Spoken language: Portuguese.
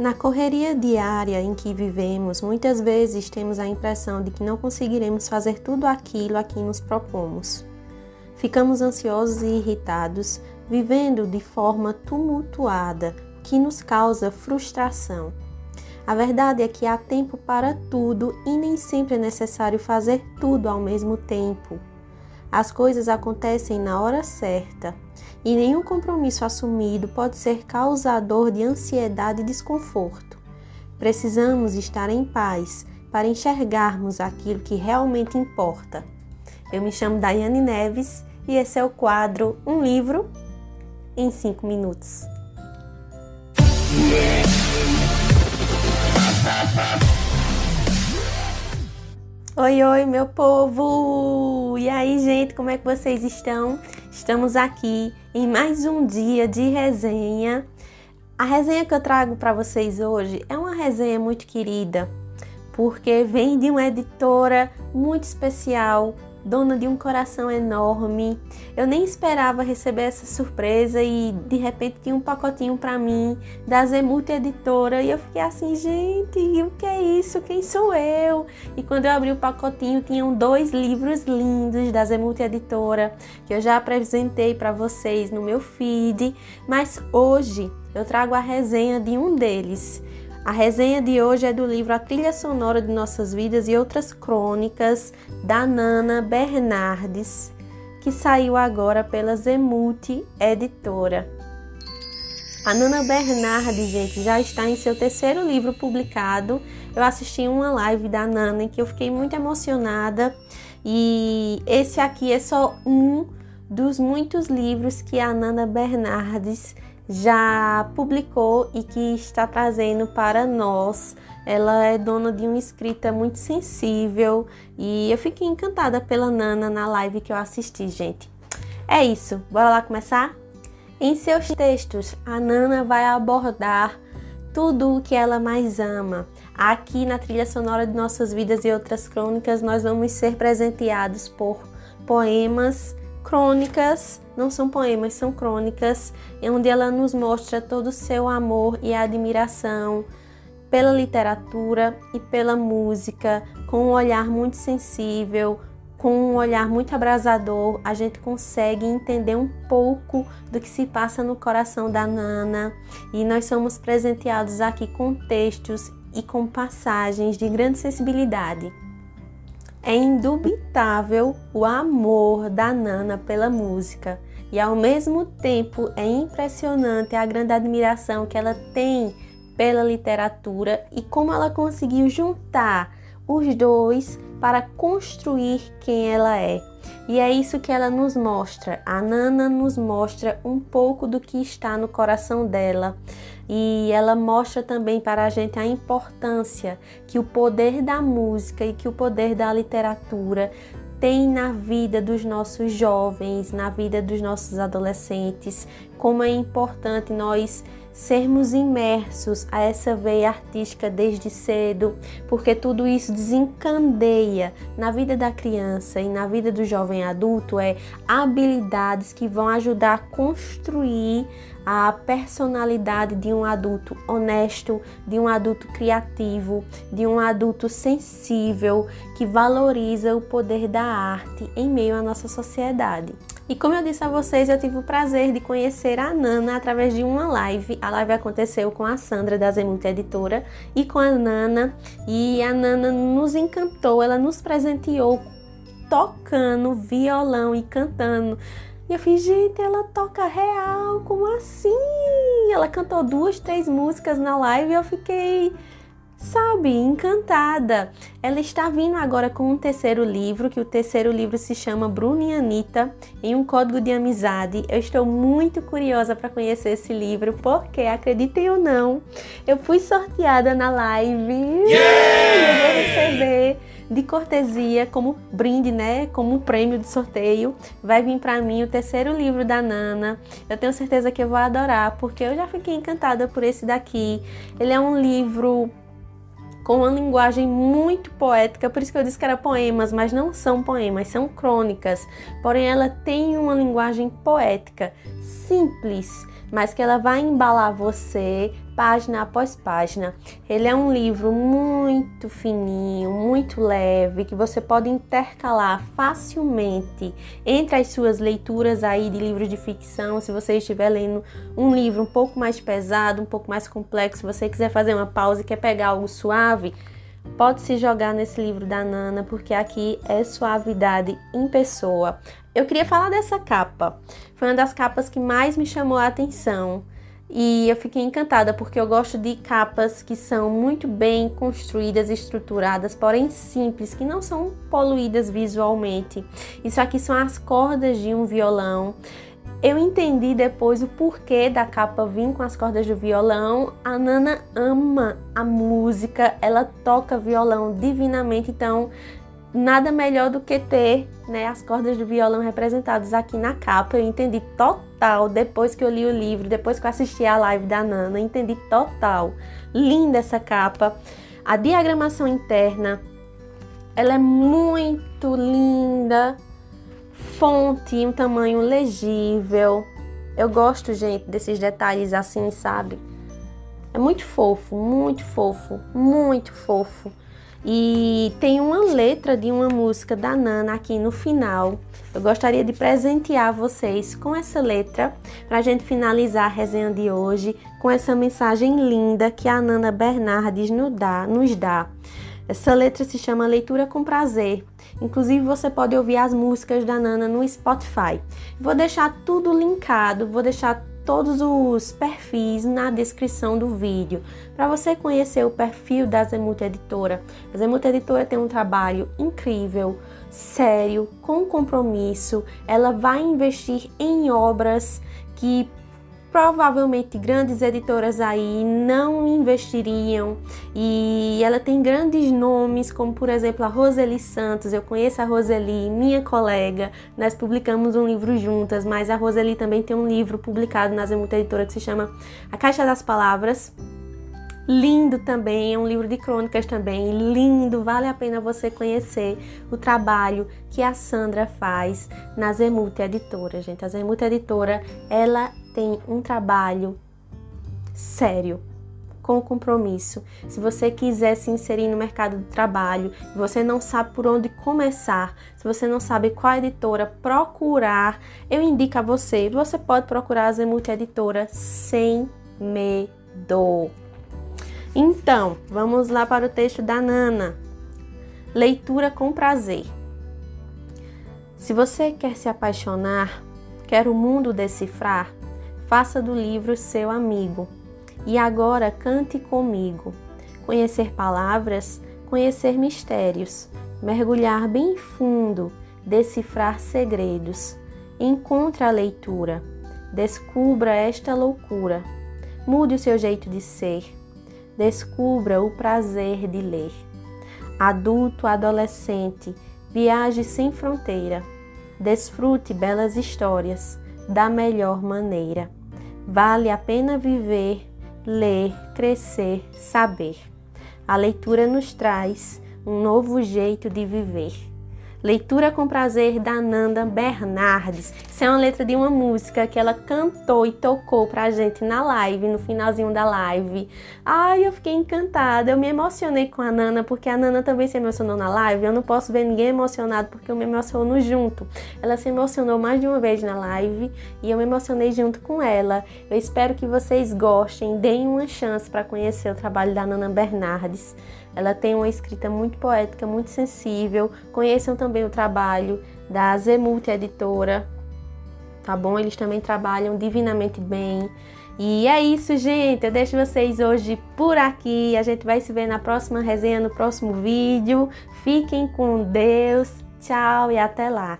Na correria diária em que vivemos, muitas vezes temos a impressão de que não conseguiremos fazer tudo aquilo a que nos propomos. Ficamos ansiosos e irritados, vivendo de forma tumultuada, que nos causa frustração. A verdade é que há tempo para tudo e nem sempre é necessário fazer tudo ao mesmo tempo. As coisas acontecem na hora certa e nenhum compromisso assumido pode ser causador de ansiedade e desconforto. Precisamos estar em paz para enxergarmos aquilo que realmente importa. Eu me chamo Daiane Neves e esse é o quadro Um Livro em 5 Minutos. Oi, oi, meu povo! E aí, gente, como é que vocês estão? Estamos aqui em mais um dia de resenha. A resenha que eu trago para vocês hoje é uma resenha muito querida, porque vem de uma editora muito especial, dona de um coração enorme. Eu nem esperava receber essa surpresa e de repente tinha um pacotinho para mim da Zemult Editora e eu fiquei assim, gente, o que é isso? Quem sou eu? E quando eu abri o pacotinho, tinham dois livros lindos da Zemult Editora que eu já apresentei para vocês no meu feed, mas hoje eu trago a resenha de um deles. A resenha de hoje é do livro A Trilha Sonora de Nossas Vidas e Outras Crônicas, da Nana Bernardes, que saiu agora pela Zemult Editora. A Nana Bernardes, gente, já está em seu terceiro livro publicado. Eu assisti uma live da Nana em que eu fiquei muito emocionada e esse aqui é só um dos muitos livros que a Nana Bernardes já publicou e que está trazendo para nós. Ela é dona de uma escrita muito sensível e eu fiquei encantada pela Nana na live que eu assisti, gente. É isso, bora lá começar? Em seus textos, a Nana vai abordar tudo o que ela mais ama. Aqui na trilha sonora de nossas vidas e outras crônicas, nós vamos ser presenteados por poemas crônicas, não são poemas, são crônicas, onde ela nos mostra todo o seu amor e admiração pela literatura e pela música, com um olhar muito sensível, com um olhar muito abrasador, a gente consegue entender um pouco do que se passa no coração da Nana e nós somos presenteados aqui com textos e com passagens de grande sensibilidade. É indubitável o amor da Nana pela música e ao mesmo tempo é impressionante a grande admiração que ela tem pela literatura e como ela conseguiu juntar os dois para construir quem ela é. E é isso que ela nos mostra. A Nana nos mostra um pouco do que está no coração dela. E ela mostra também para a gente a importância que o poder da música e que o poder da literatura tem na vida dos nossos jovens, na vida dos nossos adolescentes, como é importante nós sermos imersos a essa veia artística desde cedo, porque tudo isso desencandeia na vida da criança e na vida do jovem adulto é habilidades que vão ajudar a construir a personalidade de um adulto honesto, de um adulto criativo, de um adulto sensível que valoriza o poder da arte em meio à nossa sociedade. E como eu disse a vocês, eu tive o prazer de conhecer a Nana através de uma live. A live aconteceu com a Sandra da Zemulta Editora e com a Nana. E a Nana nos encantou, ela nos presenteou tocando violão e cantando. E eu fiz, gente, ela toca real, como assim? Ela cantou duas, três músicas na live e eu fiquei sabe, encantada. Ela está vindo agora com um terceiro livro, que o terceiro livro se chama Bruno e Anitta, em um código de amizade. Eu estou muito curiosa para conhecer esse livro, porque, acreditem ou não, eu fui sorteada na live. Yeah! Eu vou receber de cortesia, como brinde, né? Como um prêmio de sorteio, vai vir para mim o terceiro livro da Nana. Eu tenho certeza que eu vou adorar, porque eu já fiquei encantada por esse daqui. Ele é um livro com uma linguagem muito poética, por isso que eu disse que era poemas, mas não são poemas, são crônicas. Porém, ela tem uma linguagem poética, simples, mas que ela vai embalar você página após página. Ele é um livro muito fininho, muito leve, que você pode intercalar facilmente entre as suas leituras aí de livros de ficção. Se você estiver lendo um livro um pouco mais pesado, um pouco mais complexo, se você quiser fazer uma pausa e quer pegar algo suave, pode se jogar nesse livro da Nana, porque aqui é suavidade em pessoa. Eu queria falar dessa capa. Foi uma das capas que mais me chamou a atenção. E eu fiquei encantada porque eu gosto de capas que são muito bem construídas, estruturadas, porém simples, que não são poluídas visualmente. Isso aqui são as cordas de um violão. Eu entendi depois o porquê da capa vir com as cordas do violão. A Nana ama a música, ela toca violão divinamente, então nada melhor do que ter né, as cordas do violão representadas aqui na capa. Eu entendi total depois que eu li o livro, depois que eu assisti a live da Nana, entendi total. Linda essa capa. A diagramação interna, ela é muito linda fonte, um tamanho legível. Eu gosto, gente, desses detalhes assim, sabe? É muito fofo, muito fofo, muito fofo. E tem uma letra de uma música da Nana aqui no final. Eu gostaria de presentear vocês com essa letra para a gente finalizar a resenha de hoje com essa mensagem linda que a Nana Bernardes nos dá. Nos dá. Essa letra se chama Leitura com Prazer. Inclusive, você pode ouvir as músicas da Nana no Spotify. Vou deixar tudo linkado, vou deixar todos os perfis na descrição do vídeo para você conhecer o perfil da Zemuta Editora. A Zemuta Editora tem um trabalho incrível, sério, com compromisso. Ela vai investir em obras que provavelmente grandes editoras aí não investiriam. E ela tem grandes nomes como por exemplo a Roseli Santos. Eu conheço a Roseli minha colega. Nós publicamos um livro juntas mas a Roseli também tem um livro publicado na Zemuta Editora que se chama A Caixa das Palavras. Lindo também, é um livro de crônicas também, lindo, vale a pena você conhecer o trabalho que a Sandra faz na Zemuta Editora, gente. A Zemuta Editora, ela tem um trabalho sério, com compromisso. Se você quiser se inserir no mercado do trabalho, você não sabe por onde começar, se você não sabe qual editora procurar, eu indico a você, você pode procurar a Zemuta Editora sem medo. Então, vamos lá para o texto da Nana. Leitura com prazer. Se você quer se apaixonar, quer o mundo decifrar, faça do livro seu amigo. E agora cante comigo. Conhecer palavras, conhecer mistérios, mergulhar bem fundo, decifrar segredos. Encontre a leitura, descubra esta loucura. Mude o seu jeito de ser. Descubra o prazer de ler. Adulto, adolescente, viaje sem fronteira. Desfrute belas histórias da melhor maneira. Vale a pena viver, ler, crescer, saber. A leitura nos traz um novo jeito de viver. Leitura com prazer da Nanda Bernardes. Isso é uma letra de uma música que ela cantou e tocou pra gente na live, no finalzinho da live. Ai, eu fiquei encantada. Eu me emocionei com a Nana porque a Nana também se emocionou na live. Eu não posso ver ninguém emocionado porque eu me emociono junto. Ela se emocionou mais de uma vez na live e eu me emocionei junto com ela. Eu espero que vocês gostem, deem uma chance para conhecer o trabalho da Nana Bernardes. Ela tem uma escrita muito poética, muito sensível. Conheçam também o trabalho da Zemulti Editora, tá bom? Eles também trabalham divinamente bem. E é isso, gente. Eu deixo vocês hoje por aqui. A gente vai se ver na próxima resenha, no próximo vídeo. Fiquem com Deus. Tchau e até lá.